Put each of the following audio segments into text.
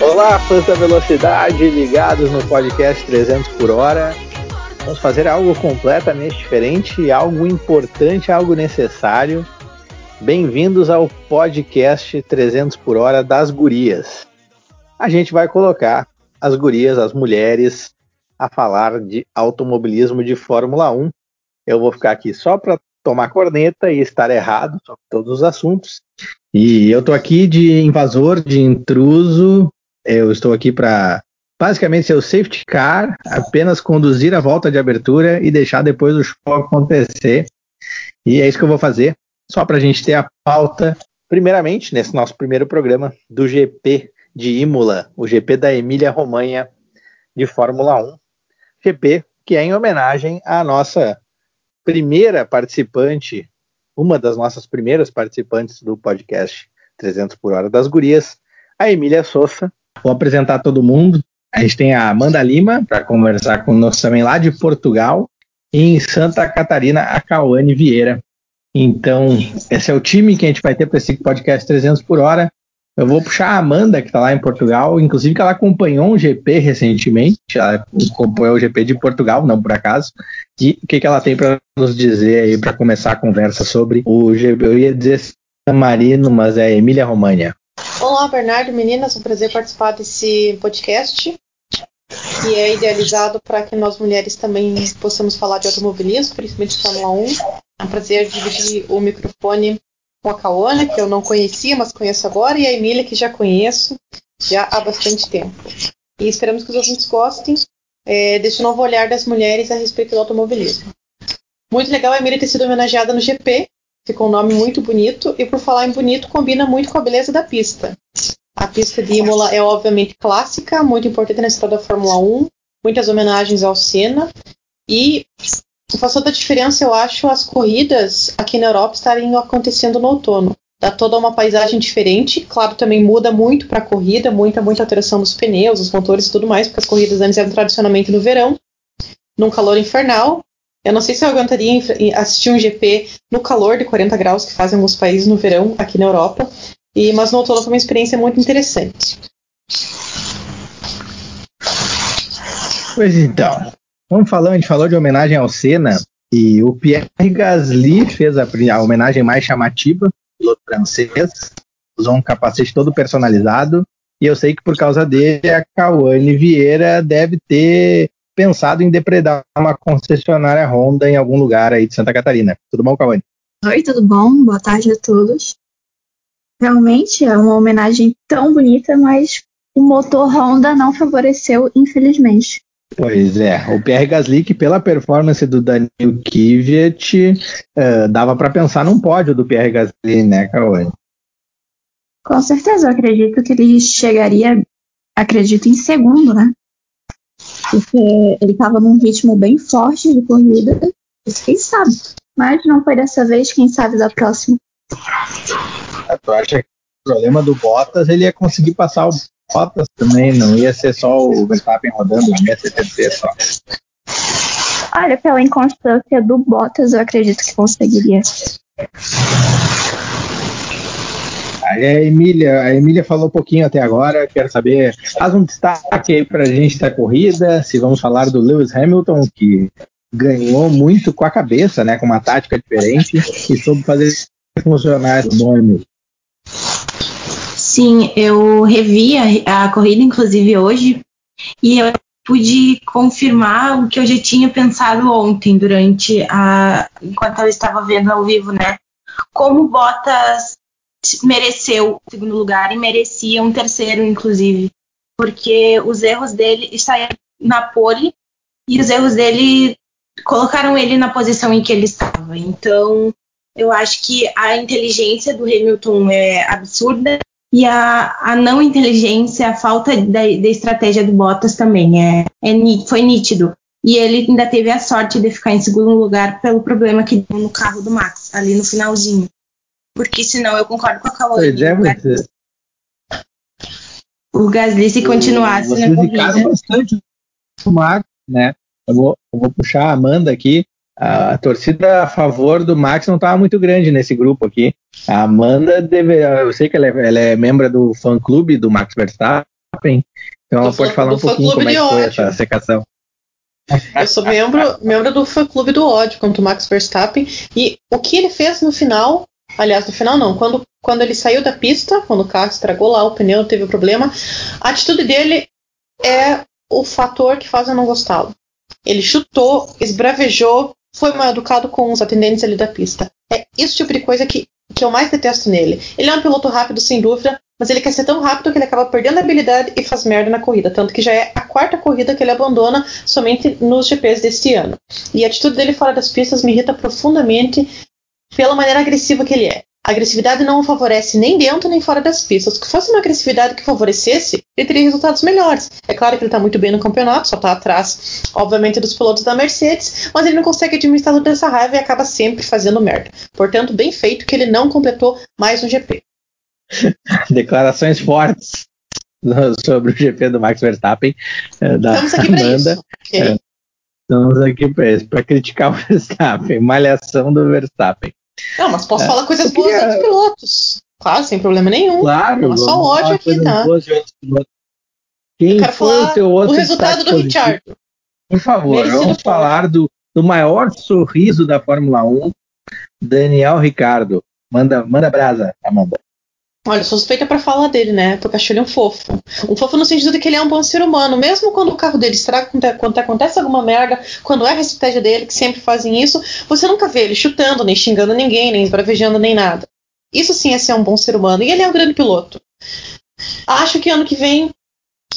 Olá, fãs da velocidade, ligados no podcast 300 por hora. Vamos fazer algo completamente diferente, algo importante, algo necessário. Bem-vindos ao podcast 300 por hora das gurias. A gente vai colocar as gurias, as mulheres, a falar de automobilismo de Fórmula 1. Eu vou ficar aqui só para tomar corneta e estar errado sobre todos os assuntos. E eu tô aqui de invasor, de intruso. Eu estou aqui para basicamente ser o safety car, apenas conduzir a volta de abertura e deixar depois o show acontecer. E é isso que eu vou fazer, só para a gente ter a pauta, primeiramente, nesse nosso primeiro programa do GP de Imola, o GP da Emília-Romanha de Fórmula 1. GP que é em homenagem à nossa primeira participante, uma das nossas primeiras participantes do podcast 300 por hora das gurias, a Emília Souza. Vou apresentar todo mundo. A gente tem a Amanda Lima para conversar conosco também lá de Portugal e em Santa Catarina a Cauane Vieira. Então, esse é o time que a gente vai ter para esse podcast 300 por hora. Eu vou puxar a Amanda, que está lá em Portugal, inclusive que ela acompanhou um GP recentemente, ela acompanhou o GP de Portugal, não por acaso, e o que, que ela tem para nos dizer aí para começar a conversa sobre o GP, eu ia dizer San Marino, mas é Emília Romagna. Olá, Bernardo, meninas, é um prazer participar desse podcast, que é idealizado para que nós mulheres também possamos falar de automobilismo, principalmente de Fórmula 1. É um prazer dividir o microfone com a Cauana, que eu não conhecia, mas conheço agora, e a Emília, que já conheço já há bastante tempo. E esperamos que os ouvintes gostem é, desse novo olhar das mulheres a respeito do automobilismo. Muito legal a Emília ter sido homenageada no GP, ficou um nome muito bonito, e por falar em bonito, combina muito com a beleza da pista. A pista de Imola é obviamente clássica, muito importante na história da Fórmula 1, muitas homenagens ao Senna, e faz toda a diferença, eu acho, as corridas aqui na Europa estarem acontecendo no outono. Dá toda uma paisagem diferente. Claro, também muda muito para a corrida, muita, muita alteração dos pneus, dos motores e tudo mais, porque as corridas antes eram tradicionalmente no verão, num calor infernal. Eu não sei se eu aguentaria assistir um GP no calor de 40 graus que fazem alguns países no verão aqui na Europa, e, mas no outono foi uma experiência muito interessante. Pois então, vamos falando, a gente falou de homenagem ao Senna, e o Pierre Gasly fez a, a homenagem mais chamativa, piloto francês, usou um capacete todo personalizado, e eu sei que por causa dele a Cauane Vieira deve ter pensado em depredar uma concessionária Honda em algum lugar aí de Santa Catarina. Tudo bom, Cauane? Oi, tudo bom? Boa tarde a todos. Realmente é uma homenagem tão bonita, mas o motor Honda não favoreceu, infelizmente. Pois é, o Pierre Gasly, que pela performance do Daniel Kvyat, uh, dava para pensar num pódio do Pierre Gasly, né, Cauane? Com certeza, eu acredito que ele chegaria, acredito, em segundo, né? Porque ele estava num ritmo bem forte de corrida, quem sabe. Mas não foi dessa vez, quem sabe da próxima. Tu acha que o problema do Bottas ele ia conseguir passar o Bottas também, não ia ser só o Verstappen rodando, não ia ser terceiro só. Olha, pela inconstância do Bottas, eu acredito que conseguiria. Aí a Emília, a Emília falou um pouquinho até agora, quero saber, faz um destaque aí pra gente da corrida, se vamos falar do Lewis Hamilton, que ganhou muito com a cabeça, né, com uma tática diferente, e soube fazer funcionar esse bom Emília. Sim, eu revi a, a, corrida, inclusive hoje, e eu pude confirmar o que eu já tinha pensado ontem, durante a. enquanto eu estava vendo ao vivo, né? Como Bottas mereceu o segundo lugar e merecia um terceiro, inclusive. Porque os erros dele saíram na pole e os erros dele colocaram ele na posição em que ele estava. Então, eu acho que a inteligência do Hamilton é absurda e a, a não inteligência, a falta da, da estratégia do Bottas também é, é, foi nítido. E ele ainda teve a sorte de ficar em segundo lugar pelo problema que deu no carro do Max, ali no finalzinho. Porque senão eu concordo com a Caroline. É, você... O Gasly, se continuasse Vocês na corrida. bastante o Max, né? eu vou, eu vou puxar a Amanda aqui. A, a torcida a favor do Max não estava muito grande nesse grupo aqui. A Amanda deve, eu sei que ela é, ela é membro do fã-clube do Max Verstappen, então ela pode falar um pouquinho fã-clube como é que foi essa secação. Eu sou membro, membro do fã clube do ódio contra o Max Verstappen. E o que ele fez no final, aliás, no final não, quando, quando ele saiu da pista, quando o carro estragou lá, o pneu teve problema, a atitude dele é o fator que faz eu não gostá-lo. Ele chutou, esbravejou, foi mal educado com os atendentes ali da pista. É esse tipo de coisa que, que eu mais detesto nele. Ele é um piloto rápido, sem dúvida, mas ele quer ser tão rápido que ele acaba perdendo a habilidade e faz merda na corrida. Tanto que já é a quarta corrida que ele abandona somente nos GPs deste ano. E a atitude dele fora das pistas me irrita profundamente pela maneira agressiva que ele é. A agressividade não o favorece nem dentro nem fora das pistas. Se fosse uma agressividade que favorecesse, ele teria resultados melhores. É claro que ele está muito bem no campeonato, só está atrás, obviamente, dos pilotos da Mercedes, mas ele não consegue administrar toda essa raiva e acaba sempre fazendo merda. Portanto, bem feito que ele não completou mais um GP. Declarações fortes sobre o GP do Max Verstappen, eh, da Estamos aqui Amanda. isso. ok? É. Estamos aqui para criticar o Verstappen, malhação do Verstappen. Não, mas posso É, falar coisas boas queria- dos pilotos. Claro, sem problema nenhum. Claro, Não é só ódio falar aqui, tá? outros. Quem Eu quero foi falar o teu outro o resultado do? Richard. Por favor, Merecido vamos ponto. falar do, do maior sorriso da Fórmula 1, Daniel Ricardo. Manda, manda brasa, Amanda. Olha, sou suspeita pra falar dele, né? Porque acho ele um fofo. Um fofo no sentido de que ele é um bom ser humano. Mesmo quando o carro dele estraga, quando, quando acontece alguma merda, quando é a estratégia dele, que sempre fazem isso, você nunca vê ele chutando, nem xingando ninguém, nem esbravejando, nem nada. Isso sim é ser um bom ser humano. E ele é um grande piloto. Acho que ano que vem,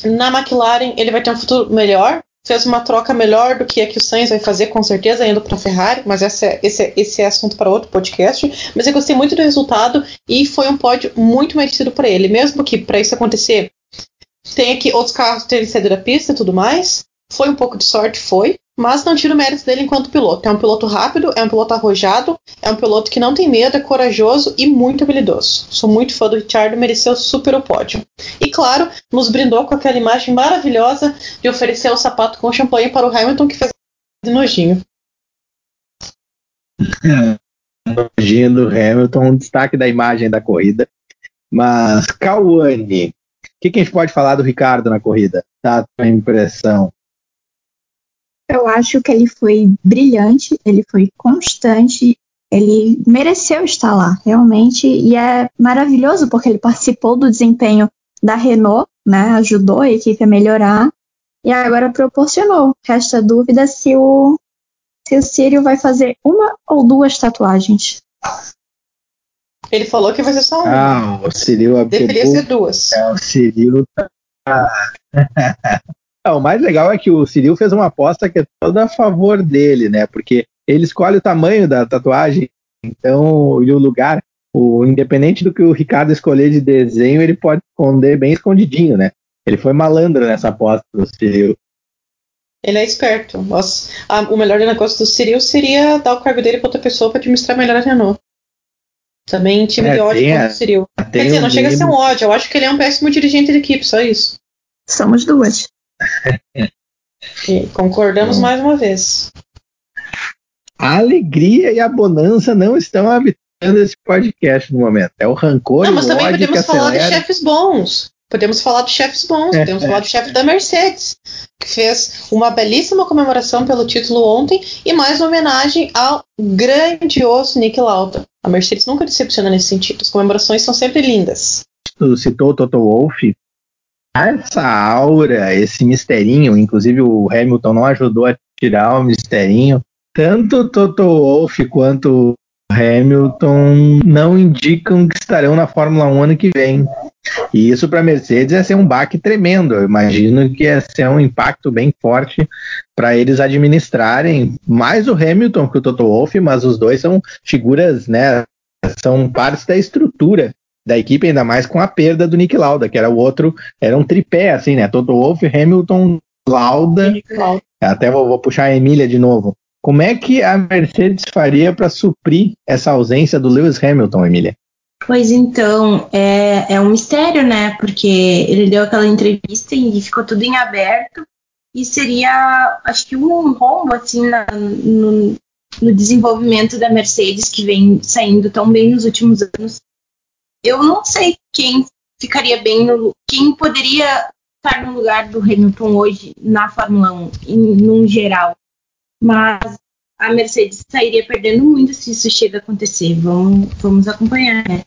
na McLaren, ele vai ter um futuro melhor. Fez uma troca melhor do que a que o Sainz vai fazer, com certeza, indo para a Ferrari, mas essa é- esse, é, esse é assunto para outro podcast. Mas eu gostei muito do resultado e foi um pódio muito merecido para ele. Mesmo que para isso acontecer, tenha que outros carros terem saído da pista e tudo mais. Foi um pouco de sorte, foi. Mas não tiro o mérito dele enquanto piloto. É um piloto rápido, é um piloto arrojado, é um piloto que não tem medo, é corajoso e muito habilidoso. Sou muito fã do Richard, mereceu super o pódio. E claro, nos brindou com aquela imagem maravilhosa de oferecer o sapato com champanhe para o Hamilton, que fez de nojinho. Nojinho do Hamilton, um destaque da imagem da corrida. Mas, Cauane, o que, que a gente pode falar do Ricardo na corrida? Tá a tua impressão? Eu acho que ele foi brilhante, ele foi constante, ele mereceu estar lá, realmente, e é maravilhoso porque ele participou do desempenho da Renault, né, ajudou a equipe a melhorar, e agora proporcionou. Resta dúvida se o, se o Círio vai fazer uma ou duas tatuagens. Ele falou que vai ser só uma. Ah, o Ciril Deveria ser duas. É, o Ciril tá. Ah, o mais legal é que o Ciril fez uma aposta que é toda a favor dele, né? Porque ele escolhe o tamanho da tatuagem, então, e o lugar. O, independente do que o Ricardo escolher de desenho, ele pode esconder bem escondidinho, né? Ele foi malandro nessa aposta do Ciril. Ele é esperto. Nossa, a- o melhor negócio do Cyril seria dar o cargo dele para outra pessoa para administrar melhor a Renault. Também time É, de ódio contra o Cyril. Tem Quer dizer, um não chega a ser um ódio. Eu acho que ele é um péssimo dirigente de equipe, só isso. Somos duas. E concordamos mais uma vez. A alegria e a bonança não estão habitando esse podcast no momento. É o rancor Não, e mas o também podemos falar de acelera. chefes bons. Podemos falar de chefes bons. É, Podemos é. falar do chefe da Mercedes, que fez uma belíssima comemoração pelo título ontem e mais uma homenagem ao grandioso Nick Lauda. A Mercedes nunca decepciona nesse sentido. As comemorações são sempre lindas. tu citou o Toto Wolff, essa aura, esse misterinho, inclusive o Hamilton não ajudou a tirar o misterinho. Tanto o Toto Wolff quanto o Hamilton não indicam que estarão na Fórmula 1 ano que vem. E isso para a Mercedes ia ser um baque tremendo. Eu imagino que ia ser um impacto bem forte para eles administrarem mais o Hamilton que o Toto Wolff, mas os dois são figuras, né? São partes da estrutura da equipe, ainda mais com a perda do Nick Lauda, que era o outro, era um tripé, assim, né? Toto Wolff, Hamilton, Lauda. Até vou, vou puxar a Emília de novo. Como é que a Mercedes faria para suprir essa ausência do Lewis Hamilton, Emília? Pois então, é, é um mistério, né? Porque ele deu aquela entrevista e ficou tudo em aberto. e seria, acho que um rombo assim na, no, no desenvolvimento da Mercedes que vem saindo tão bem nos últimos anos. Eu não sei quem ficaria bem no, quem poderia estar no lugar do Hamilton hoje na Fórmula 1, em, num geral. Mas a Mercedes sairia perdendo muito se isso chega a acontecer. Vamos, vamos acompanhar, né?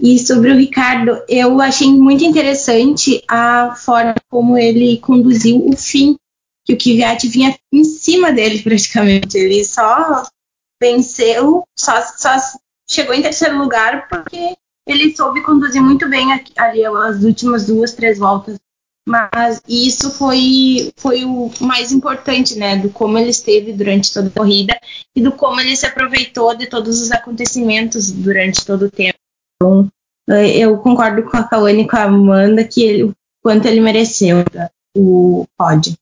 E sobre o Ricardo, eu achei muito interessante a forma como ele conduziu o fim, que o Kvyat vinha em cima dele praticamente. Ele só venceu, só, só chegou em terceiro lugar porque ele soube conduzir muito bem ali as últimas duas, três voltas mas isso foi, foi o mais importante, né? Do como ele esteve durante toda a corrida e do como ele se aproveitou de todos os acontecimentos durante todo o tempo. Então, eh, eu concordo com a Kawane e com a Amanda que ele, o quanto ele mereceu o pódio.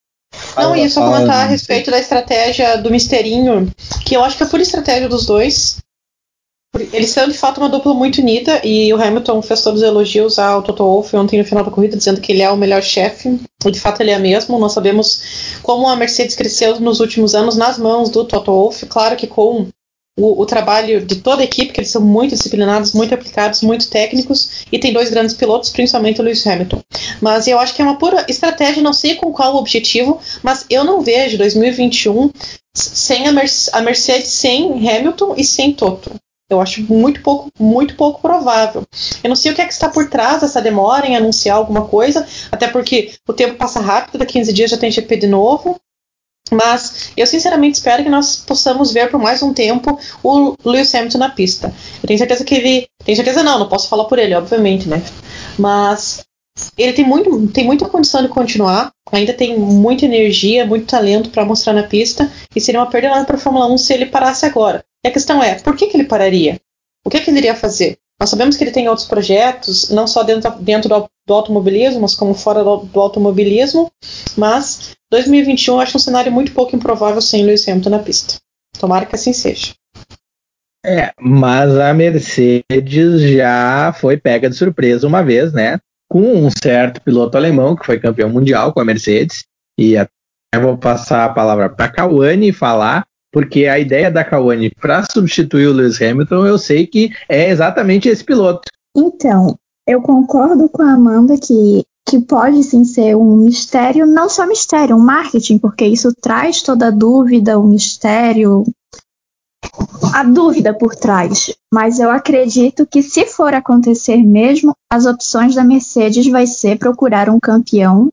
Não, e só comentar a respeito da estratégia do Misterinho, que eu acho que é por estratégia dos dois. Eles são de fato uma dupla muito unida e o Hamilton fez todos os elogios ao Toto Wolff ontem no final da corrida, dizendo que ele é o melhor chefe. E de fato ele é mesmo. Nós sabemos como a Mercedes cresceu nos últimos anos nas mãos do Toto Wolff. Claro que com o, o, trabalho de toda a equipe, que eles são muito disciplinados, muito aplicados, muito técnicos, e tem dois grandes pilotos, principalmente o Lewis Hamilton. Mas eu acho que é uma pura estratégia, não sei com qual objetivo, mas eu não vejo 2021 sem a, Mercedes, a Mercedes sem Hamilton e sem Toto. Eu acho muito pouco, muito pouco provável. Eu não sei o que é que está por trás dessa demora em anunciar alguma coisa, até porque o tempo passa rápido, daqui a 15 dias já tem GP de novo. Mas eu sinceramente espero que nós possamos ver por mais um tempo o Lewis Hamilton na pista. Eu tenho certeza que ele. Tenho certeza não, não posso falar por ele, obviamente, né? Mas ele tem, muito, tem muita condição de continuar, ainda tem muita energia, muito talento para mostrar na pista, e seria uma perda para a Fórmula 1 se ele parasse agora. E a questão é, por que, que ele pararia? O que, que ele iria fazer? Nós sabemos que ele tem outros projetos, não só dentro, dentro do, do automobilismo, mas como fora do, do, automobilismo. Mas 2021 eu acho um cenário muito pouco improvável sem Lewis Hamilton na pista. Tomara que assim seja. É, mas a Mercedes já foi pega de surpresa uma vez, né? Com um certo piloto alemão que foi campeão mundial com a Mercedes. E até vou passar a palavra para a Kawane falar porque a ideia da Kawane para substituir o Lewis Hamilton, eu sei que é exatamente esse piloto. Então, eu concordo com a Amanda que, que pode sim ser um mistério, não só mistério, um marketing, porque isso traz toda a dúvida, o mistério, a dúvida por trás. Mas eu acredito que se for acontecer mesmo, as opções da Mercedes vai ser procurar um campeão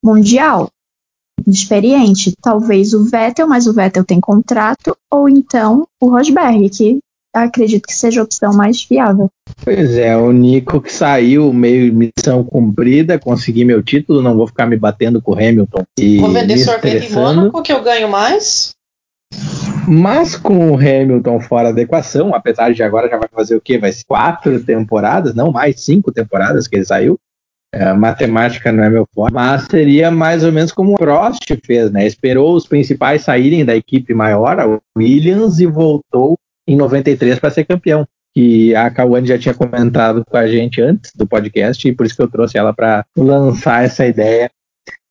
mundial experiente. Talvez o Vettel, mas o Vettel tem contrato, ou então o Rosberg, que acredito que seja a opção mais viável. Pois é, o Nico que saiu meio missão cumprida, consegui meu título, não vou ficar me batendo com o Hamilton. E vou vender sorvete em Mônaco que eu ganho mais. Mas com o Hamilton fora da equação, apesar de agora já vai fazer o quê? Vai ser quatro temporadas, não mais cinco temporadas que ele saiu. É, matemática não é meu forte, mas seria mais ou menos como o Prost fez, né? Esperou os principais saírem da equipe maior, a Williams, e voltou em 93 para ser campeão. Que a Kawane já tinha comentado com a gente antes do podcast, e por isso que eu trouxe ela para lançar essa ideia.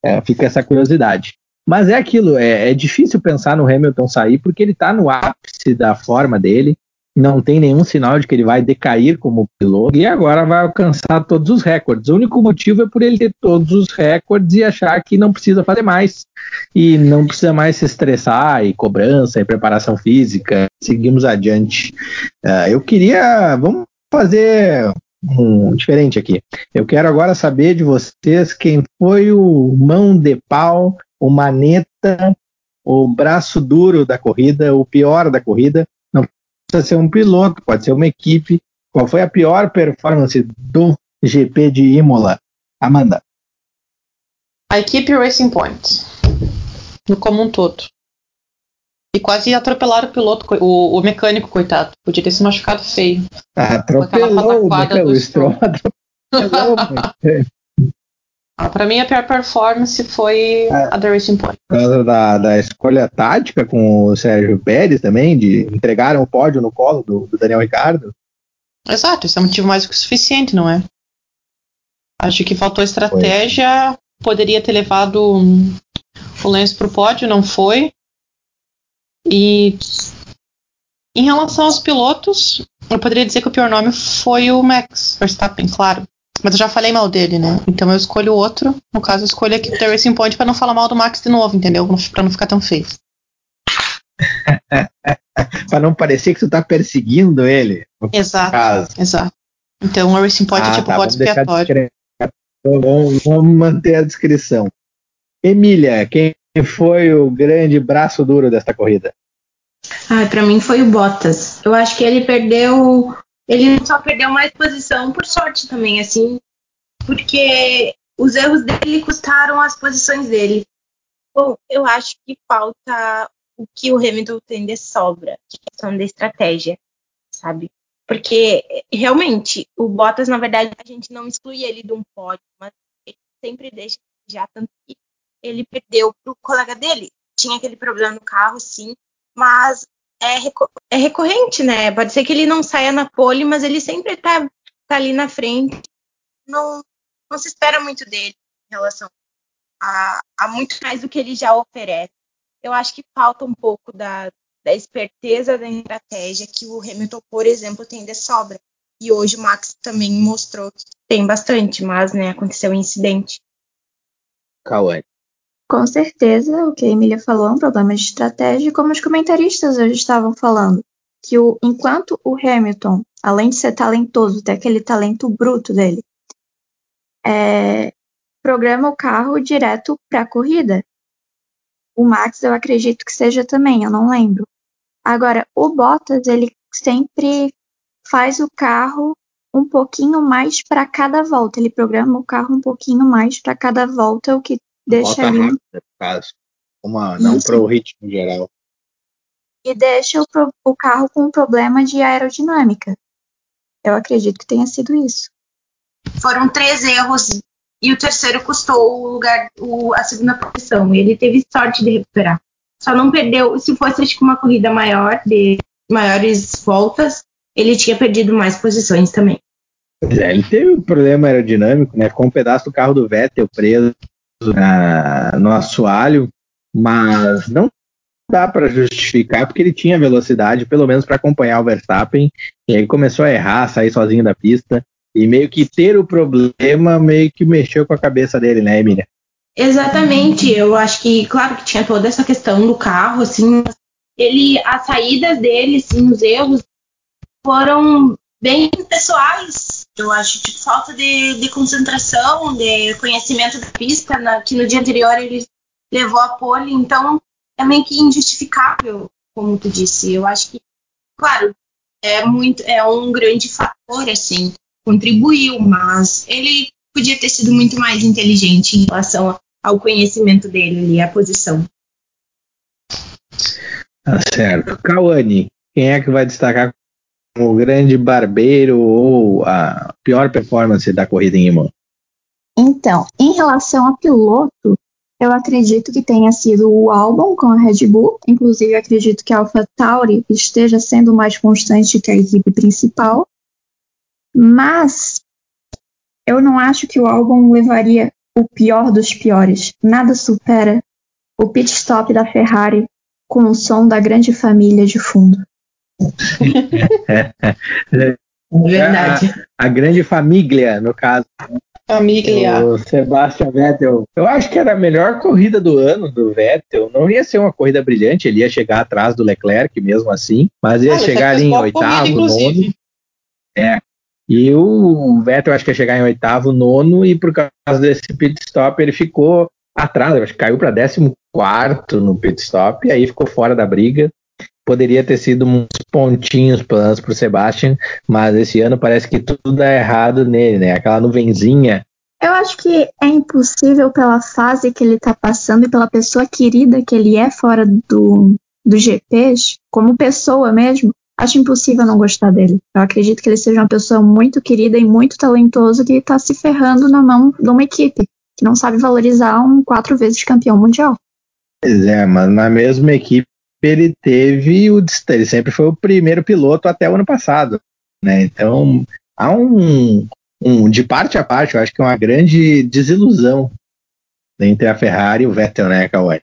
É, fica essa curiosidade. Mas é aquilo, é, é difícil pensar no Hamilton sair porque ele está no ápice da forma dele não tem nenhum sinal de que ele vai decair como piloto e agora vai alcançar todos os recordes. O único motivo é por ele ter todos os recordes e achar que não precisa fazer mais e não precisa mais se estressar e cobrança e preparação física. Seguimos adiante. Uh, eu queria, vamos fazer um diferente aqui. Eu quero agora saber de vocês quem foi o mão de pau, o maneta, o braço duro da corrida, o pior da corrida precisa ser um piloto, pode ser uma equipe. Qual foi a pior performance do GP de Imola? Amanda. A equipe Racing Point. No como um todo. E quase atropelaram o piloto, o, o mecânico, coitado. Podia ter se machucado feio. Atropelou o Stroll atropelou Ah, para mim, a pior performance foi é, a da Racing Point. Por causa da, da escolha tática com o Sérgio Pérez também, de entregaram o pódio no colo do, do Daniel Ricardo. Exato, isso é motivo mais do que suficiente, não é? Acho que faltou estratégia, foi. poderia ter levado o Lance para o pódio, não foi. E em relação aos pilotos, eu poderia dizer que o pior nome foi o Max Verstappen, claro. Mas eu já falei mal dele, né? Então eu escolho outro. No caso, eu escolho aqui o The Racing Point pra não falar mal do Max de novo, entendeu? Pra não ficar tão feio. pra não parecer que tu tá perseguindo ele. Exato. caso. Exato. Então o Racing Point é Ah, tipo tá, bode expiatório. Então, Vamos, vamos manter a descrição. Emília, quem foi o grande braço duro desta corrida? Ai, pra mim foi o Bottas. Eu acho que ele perdeu. Ele só perdeu mais posição por sorte também, assim. Porque os erros dele custaram as posições dele. Bom, eu acho que falta o que o Hamilton tem de sobra, que é questão da estratégia, sabe? Porque realmente o Bottas, na verdade, a gente não exclui ele de um pódio, mas ele sempre deixa já tanto que ele perdeu pro colega dele. Tinha aquele problema no carro, sim, mas é recorrente, né? Pode ser que ele não saia na pole, mas ele sempre tá, tá ali na frente. Não, não se espera muito dele em relação a, a muito mais do que ele já oferece. Eu acho que falta um pouco da, da esperteza da estratégia que o Hamilton, por exemplo, tem de sobra. E hoje o Max também mostrou que tem bastante, mas né, aconteceu um incidente. Cauane. Com certeza, o que a Emília falou é um problema de estratégia, como os comentaristas hoje estavam falando. Que o, enquanto o Hamilton, além de ser talentoso, tem aquele talento bruto dele, é, programa o carro direto para a corrida. O Max, eu acredito que seja também, eu não lembro. Agora, o Bottas, ele sempre faz o carro um pouquinho mais para cada volta. Ele programa o carro um pouquinho mais para cada volta, o que deixa Volta ali rápida, no caso. Uma, não Isso. pro ritmo geral. e deixa o, pro- o carro com um problema de aerodinâmica. Eu acredito que tenha sido isso. Foram três erros e o terceiro custou o lugar, o- a segunda posição. Ele teve sorte de recuperar. Só não perdeu. Se fosse acho que uma corrida maior, de maiores voltas, ele tinha perdido mais posições também. Pois é, ele teve um problema aerodinâmico, né? Com um pedaço do carro do Vettel preso na- no assoalho, mas não dá para justificar porque ele tinha velocidade, pelo menos para acompanhar o Verstappen, e aí começou a errar, sair sozinho da pista, e meio que ter o problema meio que mexeu com a cabeça dele, né, Emília? Exatamente, eu acho que, claro que tinha toda essa questão do carro, assim, ele, as saídas dele, assim, os erros foram bem pessoais, eu acho, tipo, falta de, de concentração, de conhecimento da pista, na- que no dia anterior ele levou a pole, então é meio que injustificável, como tu disse, eu acho que, claro, é muito, é um grande fator, assim, contribuiu, mas ele podia ter sido muito mais inteligente em relação ao conhecimento dele ali, a posição. Tá certo. Cauane, quem é que vai destacar o grande barbeiro ou a pior performance da corrida em Imola? Então, em relação a piloto, eu acredito que tenha sido o Albon com a Red Bull. Inclusive, acredito que a AlphaTauri esteja sendo mais constante que a equipe principal. Mas eu não acho que o Albon levaria o pior dos piores. Nada supera o pit stop da Ferrari com o som da grande família de fundo. Verdade. A, a grande família, no caso. Família. O Sebastian Vettel. Eu acho que era a melhor corrida do ano do Vettel. Não ia ser uma corrida brilhante, ele ia chegar atrás do Leclerc mesmo assim, mas ia Ah, chegar ali em oitavo, corrida, nono. É. E o Vettel acho que ia chegar em oitavo, nono, e por causa desse pit stop ele ficou atrás, acho que caiu para décimo quarto no pit stop, e aí ficou fora da briga. Poderia ter sido uns pontinhos planos para o Sebastian, mas esse ano parece que tudo dá errado nele, né? Aquela nuvenzinha Eu acho que é impossível pela fase que ele está passando e pela pessoa querida que ele é fora do, do GPs, como pessoa mesmo, acho impossível não gostar dele. Eu acredito que ele seja uma pessoa muito querida e muito talentoso que está se ferrando na mão de uma equipe que não sabe valorizar um quatro vezes campeão mundial. Pois é, mas na mesma equipe ele teve o ele sempre foi o primeiro piloto até o ano passado, né? Então há um, um de parte a parte, eu acho que é uma grande desilusão entre a Ferrari e o Vettel, né, Kawai?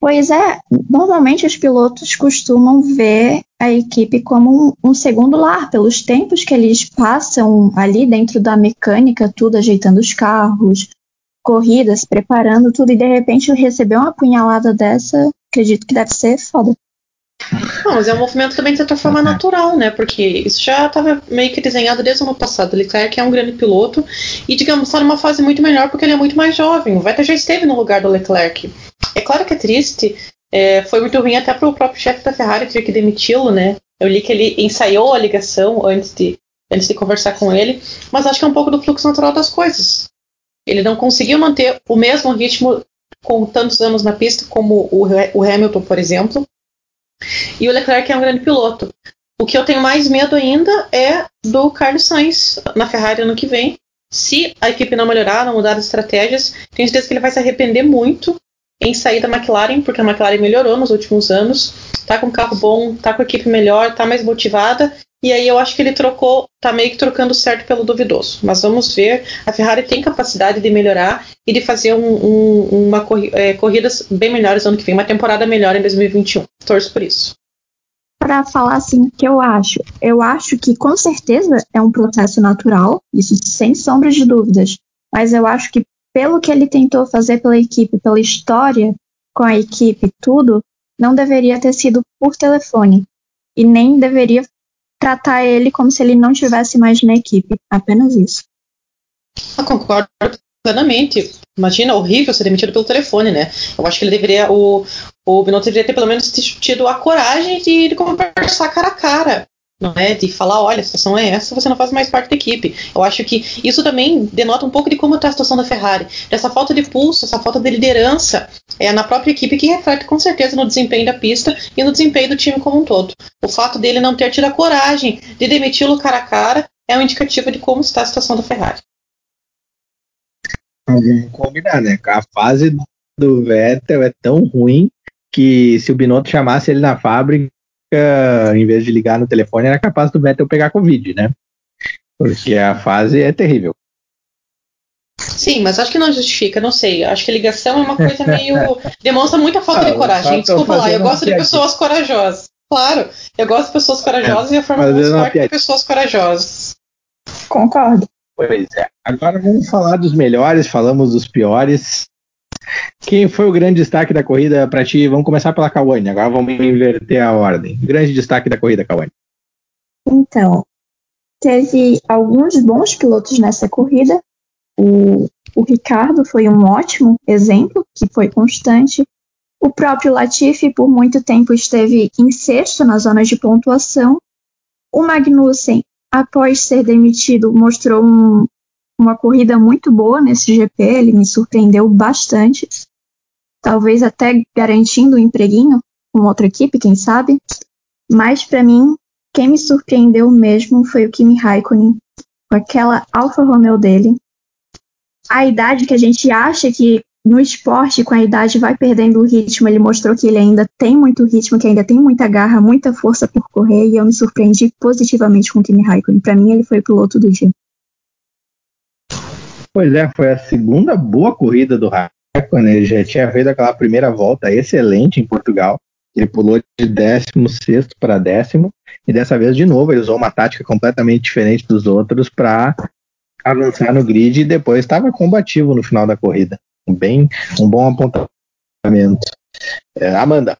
Pois é, normalmente os pilotos costumam ver a equipe como um, um, segundo lar, pelos tempos que eles passam ali dentro da mecânica, tudo ajeitando os carros, corridas, preparando tudo, e de repente receber uma punhalada dessa, acredito que deve ser foda. Não, mas é um movimento também de certa forma natural, né? Porque isso já estava meio que desenhado desde o ano passado. O Leclerc é um grande piloto e, digamos, está numa fase muito melhor porque ele é muito mais jovem. O Vettel já esteve no lugar do Leclerc. É claro que é triste, é, foi muito ruim até para o próprio chefe da Ferrari ter que demiti-lo, né? Eu li que ele ensaiou a ligação antes de, antes de conversar com ele, mas acho que é um pouco do fluxo natural das coisas. Ele não conseguiu manter o mesmo ritmo com tantos anos na pista como o, o Hamilton, por exemplo. E o Leclerc é um grande piloto. O que eu tenho mais medo ainda é do Carlos Sainz na Ferrari ano que vem. Se a equipe não melhorar, não mudar as estratégias, tenho certeza que ele vai se arrepender muito em sair da McLaren, porque a McLaren melhorou nos últimos anos, tá com um carro bom, tá com a equipe melhor, tá mais motivada, e aí eu acho que ele trocou, tá meio que trocando certo pelo duvidoso. Mas vamos ver, a Ferrari tem capacidade de melhorar e de fazer um, um, uma é, corridas bem melhores ano que vem, uma temporada melhor em 2021. Torço por isso. Para falar assim, que eu acho? Eu acho que com certeza é um processo natural, isso sem sombra de dúvidas. Mas eu acho que pelo que ele tentou fazer pela equipe, pela história com a equipe, tudo, não deveria ter sido por telefone. E nem deveria tratar ele como se ele não tivesse mais na equipe. Apenas isso. Eu concordo plenamente. Imagina, horrível ser demitido pelo telefone, né? Eu acho que ele deveria, o, o Binotto deveria ter pelo menos tido a coragem de, de conversar cara a cara não é? De falar, olha, a situação é essa, você não faz mais parte da equipe. Eu acho que isso também denota um pouco de como está a situação da Ferrari, dessa falta de pulso, essa falta de liderança é, na própria equipe que reflete com certeza no desempenho da pista e no desempenho do time como um todo. O fato dele não ter tido a coragem de demiti-lo cara a cara é um indicativo de como está a situação da Ferrari. Vamos combinar, né? A fase do Vettel é tão ruim que se o Binotto chamasse ele na fábrica, em vez de ligar no telefone, era capaz do Vettel pegar Covid, né? Porque a fase é terrível. Sim, mas acho que não justifica, não sei. Acho que a ligação é uma coisa meio. demonstra muita falta ah, de coragem. Desculpa lá, eu gosto de pessoas corajosas. Claro, eu gosto de pessoas corajosas é, e a forma como de pessoas corajosas. Concordo. Pois é. Agora vamos falar dos melhores, falamos dos piores. Quem foi o grande destaque da corrida para ti? Vamos começar pela Kawane, agora vamos inverter a ordem. Grande destaque da corrida, Kawane. Então, teve alguns bons pilotos nessa corrida. O, o Ricardo foi um ótimo exemplo, que foi constante. O próprio Latifi, por muito tempo, esteve em sexto na zona de pontuação. O Magnussen, após ser demitido, mostrou um, uma corrida muito boa nesse GP, ele me surpreendeu bastante. Talvez até garantindo um empreguinho com outra equipe, quem sabe. Mas para mim, quem me surpreendeu mesmo foi o Kimi Raikkonen, com aquela Alfa Romeo dele. A idade que a gente acha que no esporte, com a idade, vai perdendo o ritmo. Ele mostrou que ele ainda tem muito ritmo, que ainda tem muita garra, muita força por correr, e eu me surpreendi positivamente com o Kimi Raikkonen. Para mim, ele foi o piloto do dia. Pois é, foi a segunda boa corrida do Raikkonen. Ele já tinha feito aquela primeira volta excelente em Portugal. Ele pulou de 16 para décimo. E dessa vez, de novo, ele usou uma tática completamente diferente dos outros para avançar no grid e depois estava combativo no final da corrida. Bem, um bom apontamento. É, Amanda.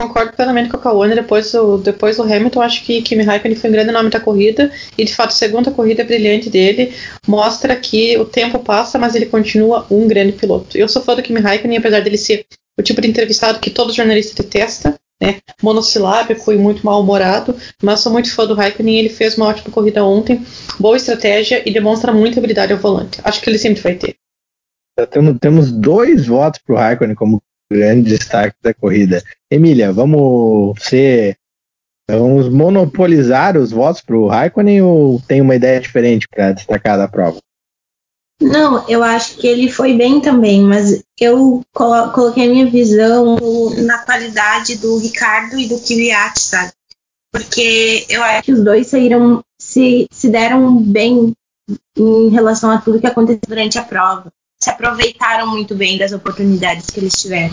Concordo plenamente com a Kawane. Depois, o, depois do Hamilton, acho que Kimi Raikkonen foi um grande nome da corrida. E de fato, a segunda corrida brilhante dele mostra que o tempo passa, mas ele continua um grande piloto. Eu sou fã do Kimi Raikkonen, apesar dele ser o tipo de entrevistado que todo jornalista detesta, né? Monossilábico e muito mal-humorado. Mas sou muito fã do Raikkonen. Ele fez uma ótima corrida ontem, boa estratégia e demonstra muita habilidade ao volante. Acho que ele sempre vai ter. Temos, temos dois votos para o Raikkonen como grande destaque da corrida. Emília, vamos ser. Vamos monopolizar os votos para o Raikkonen ou tem uma ideia diferente para destacar da prova? Não, eu acho que ele foi bem também, mas eu colo coloquei minha visão na qualidade do Ricardo e do Kvyat, sabe? Porque eu acho que os dois saíram, se, se deram bem em relação a tudo que aconteceu durante a prova. Se aproveitaram muito bem das oportunidades que eles tiveram.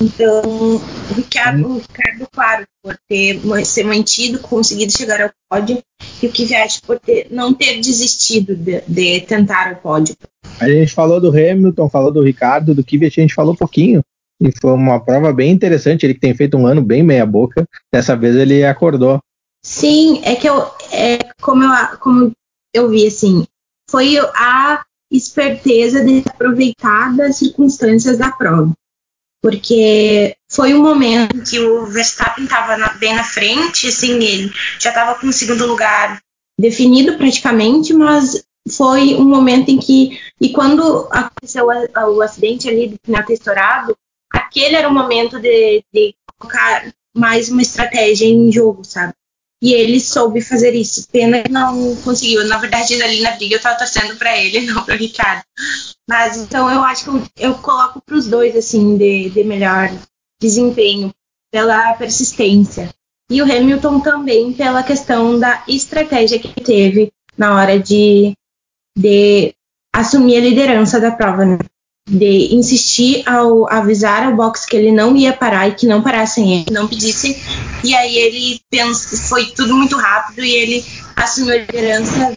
Então, o Ricardo, o Ricardo claro, por ter ser mantido, conseguido chegar ao pódio, e o Kvyat por ter, não ter desistido de, de, tentar o pódio. A gente falou do Hamilton, falou do Ricardo, do Kvyat a gente falou pouquinho. E foi uma prova bem interessante, ele que tem feito um ano bem meia boca. Dessa vez ele acordou. Sim, é que eu, é, como, eu, como eu vi, assim, foi a esperteza de aproveitar das circunstâncias da prova porque foi um momento que o Verstappen estava bem na frente, assim, ele já estava com o segundo lugar definido praticamente, mas foi um momento em que, e quando aconteceu o, acidente ali do pneu estourado, aquele era o momento de, de colocar mais uma estratégia em jogo, sabe? E ele soube fazer isso. Pena que não conseguiu. Na verdade, ali na briga eu tava torcendo para ele, não para Ricardo. Mas então eu acho que eu, eu coloco para os dois assim de, de melhor desempenho pela persistência. E o Hamilton também pela questão da estratégia que teve na hora de, de assumir a liderança da prova. Né? De insistir ao avisar ao box que ele não ia parar e que não parassem ele, não pedissem. E aí ele pensa, foi tudo muito rápido e ele assumiu a liderança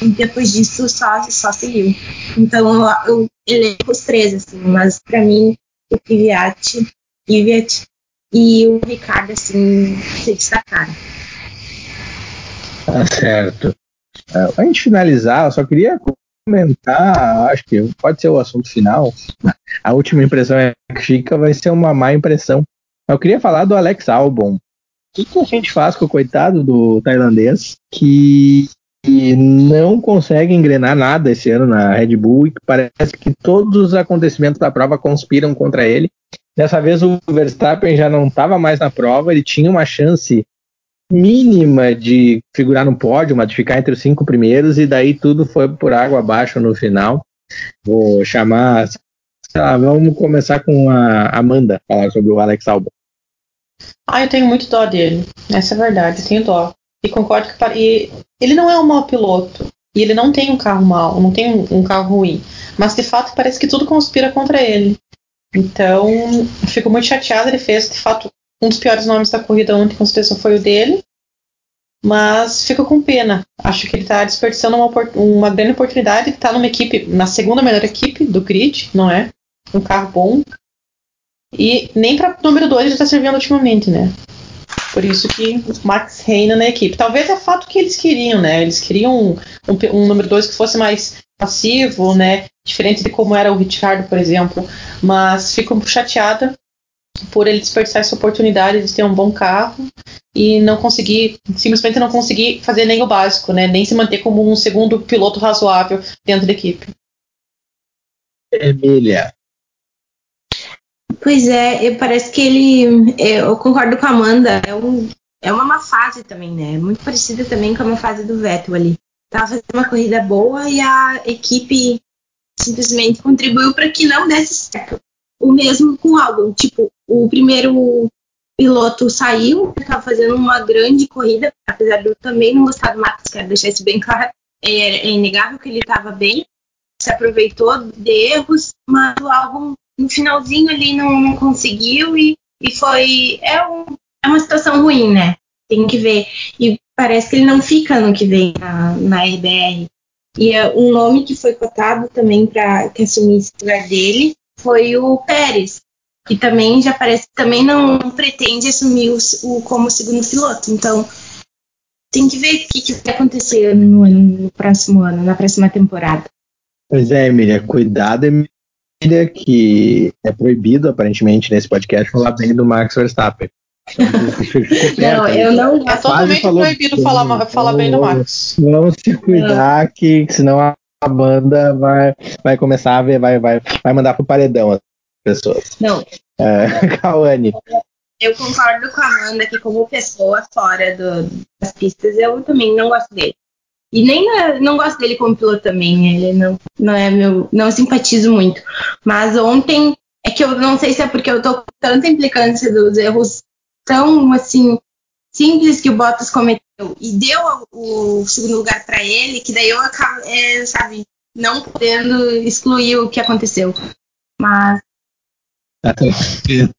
e depois disso só, só seguiu. Então eu, eu os três, assim, mas para mim o Kvyat, Kvyat e o Ricardo, assim, se destacaram. Tá certo. Uh, a gente finalizar, eu só queria comentar, acho que pode ser o assunto final. A última impressão é que fica, vai ser uma má impressão. Eu queria falar do Alex Albon. O que, que a gente faz com o coitado do tailandês que não consegue engrenar nada esse ano na Red Bull e que parece que todos os acontecimentos da prova conspiram contra ele. Dessa vez o Verstappen já não estava mais na prova, ele tinha uma chance mínima de figurar no pódio, mas de ficar entre os cinco primeiros, e daí tudo foi por água abaixo no final. Vou chamar. Lá, vamos começar com a Amanda falar sobre o Alex Albon. Ah, eu tenho muito dó dele. Essa é a verdade, eu tenho dó. E concordo que e ele não é um mau piloto. E ele não tem um carro mau, não tem um, um carro ruim. Mas de fato parece que tudo conspira contra ele. Então, fico muito chateada. Ele fez, de fato, um dos piores nomes da corrida ontem, com certeza, foi o dele. Mas fico com pena. Acho que ele está desperdiçando uma, uma grande oportunidade. Ele está numa equipe, na segunda melhor equipe do grid, não é? Um carro bom. E nem para número 2 ele está servindo ultimamente, né? Por isso que o Max reina na equipe. Talvez é fato que eles queriam, né? Eles queriam um, um, um número 2 que fosse mais passivo, né? Diferente de como era o Richard, por exemplo. Mas fico chateada por ele desperdiçar essa oportunidade de ter um bom carro e não conseguir, simplesmente não conseguir fazer nem o básico, né? Nem se manter como um segundo piloto razoável dentro da equipe. Emília. Pois é, parece que ele. Eu concordo com a Amanda, é, um, é uma má fase também, né? Muito parecida também com a má fase do Vettel ali. Tava fazendo uma corrida boa e a equipe simplesmente contribuiu para que não desse certo. O mesmo com o álbum. Tipo, o primeiro piloto saiu, estava fazendo uma grande corrida, apesar de eu também não gostar do Max, quero deixar isso bem claro. É, é inegável que ele estava bem, se aproveitou de erros, mas o álbum no finalzinho ali não, não conseguiu e, e foi. É, um, é uma situação ruim, né? Tem que ver. E parece que ele não fica no que vem na, na RBR. E uh, um nome que foi cotado também para que assumisse o lugar dele foi o Pérez, que também já parece que também não pretende assumir o, o, como segundo piloto. Então tem que ver o que, que vai acontecer no, no, próximo ano, na próxima temporada. Pois é, Emília, cuidado, Emília, que é proibido aparentemente nesse podcast falar bem do Max Verstappen. não, eu não. É totalmente proibido falar, falar bem do Max. Vamos se cuidar, que senão a banda vai, vai começar a ver, vai, vai, vai mandar pro paredão as pessoas. Não. É, Kawane. Eu concordo com a Amanda que, como pessoa fora do, das pistas, eu também não gosto dele. E nem não gosto dele como piloto também. Ele não, não é meu. Não simpatizo muito. Mas ontem é que eu não sei se é porque eu tô com tanta implicância dos erros tão assim simples que o Bottas cometeu e deu o segundo lugar para ele, que daí eu acabo, é, sabe, não podendo excluir o que aconteceu. Mas.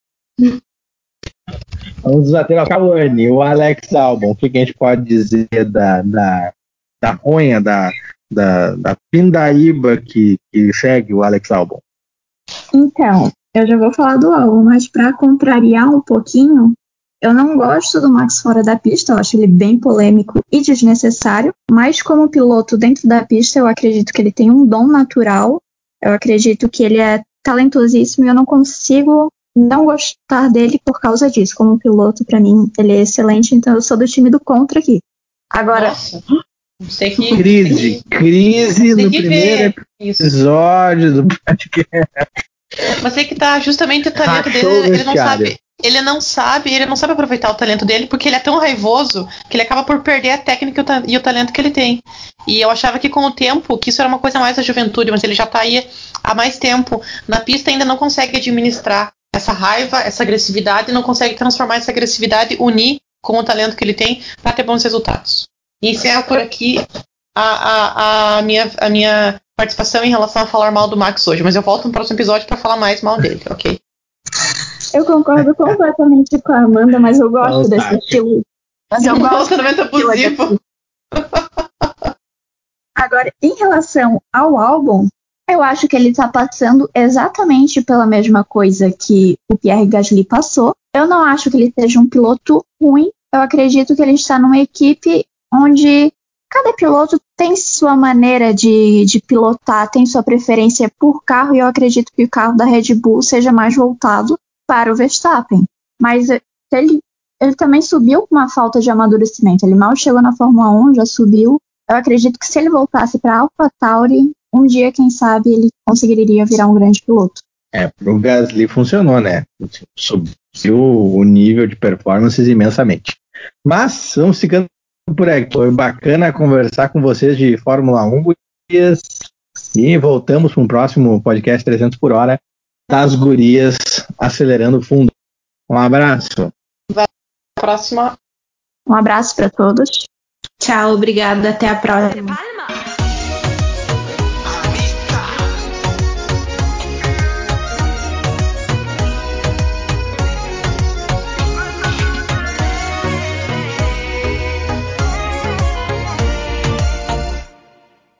Vamos desater a Kawane, o Alex Albon. O que, que, a gente pode dizer da, da, da ronha, da, da, da pindaíba que, que segue o Alex Albon? Então, eu já vou falar do álbum, mas para contrariar um pouquinho, eu não gosto do Max fora da pista, eu acho ele bem polêmico e desnecessário, mas como piloto dentro da pista, eu acredito que ele tem um dom natural, eu acredito que ele é talentosíssimo e eu não consigo não gostar dele por causa disso. Como piloto, para mim, ele é excelente, então eu sou do time do contra aqui. Agora. Nossa. Sei que, crise, crise no primeiro episódio do podcast. Mas é que tá justamente o talento dele, ele não sabe. Ele não sabe, ele não sabe aproveitar o talento dele porque ele é tão raivoso que ele acaba por perder a técnica e o talento que ele tem. E eu achava que com o tempo, que isso era uma coisa mais da juventude, mas ele já tá aí há mais tempo na pista ainda não consegue administrar essa raiva, essa agressividade não consegue transformar essa agressividade, unir com o talento que ele tem para ter bons resultados. E encerro por aqui a, a, a, minha, a minha participação em relação a falar mal do Max hoje, mas eu volto no próximo episódio para falar mais mal dele, ok? Eu concordo completamente com a Amanda, mas eu gosto desse estilo. Mas eu gosto do abusivo. Agora, em relação ao álbum, eu acho que ele está passando exatamente pela mesma coisa que o Pierre Gasly passou. Eu não acho que ele seja um piloto ruim. Eu acredito que ele está numa equipe onde cada piloto tem sua maneira de, de pilotar, tem sua preferência por carro, e eu acredito que o carro da Red Bull seja mais voltado para o Verstappen. Mas ele, ele também subiu com uma falta de amadurecimento. Ele mal chegou na Fórmula 1, já subiu. Eu acredito que se ele voltasse para a AlphaTauri, um dia, quem sabe, ele conseguiria virar um grande piloto. É, pro Gasly funcionou, né? Subiu o nível de performances imensamente. Mas vamos ficando por aqui. Foi bacana conversar com vocês de Fórmula 1 e voltamos para um próximo podcast 300 por hora das gurias acelerando fundo. Um abraço. Até a próxima. Um abraço para todos. Tchau, obrigada. Até a próxima.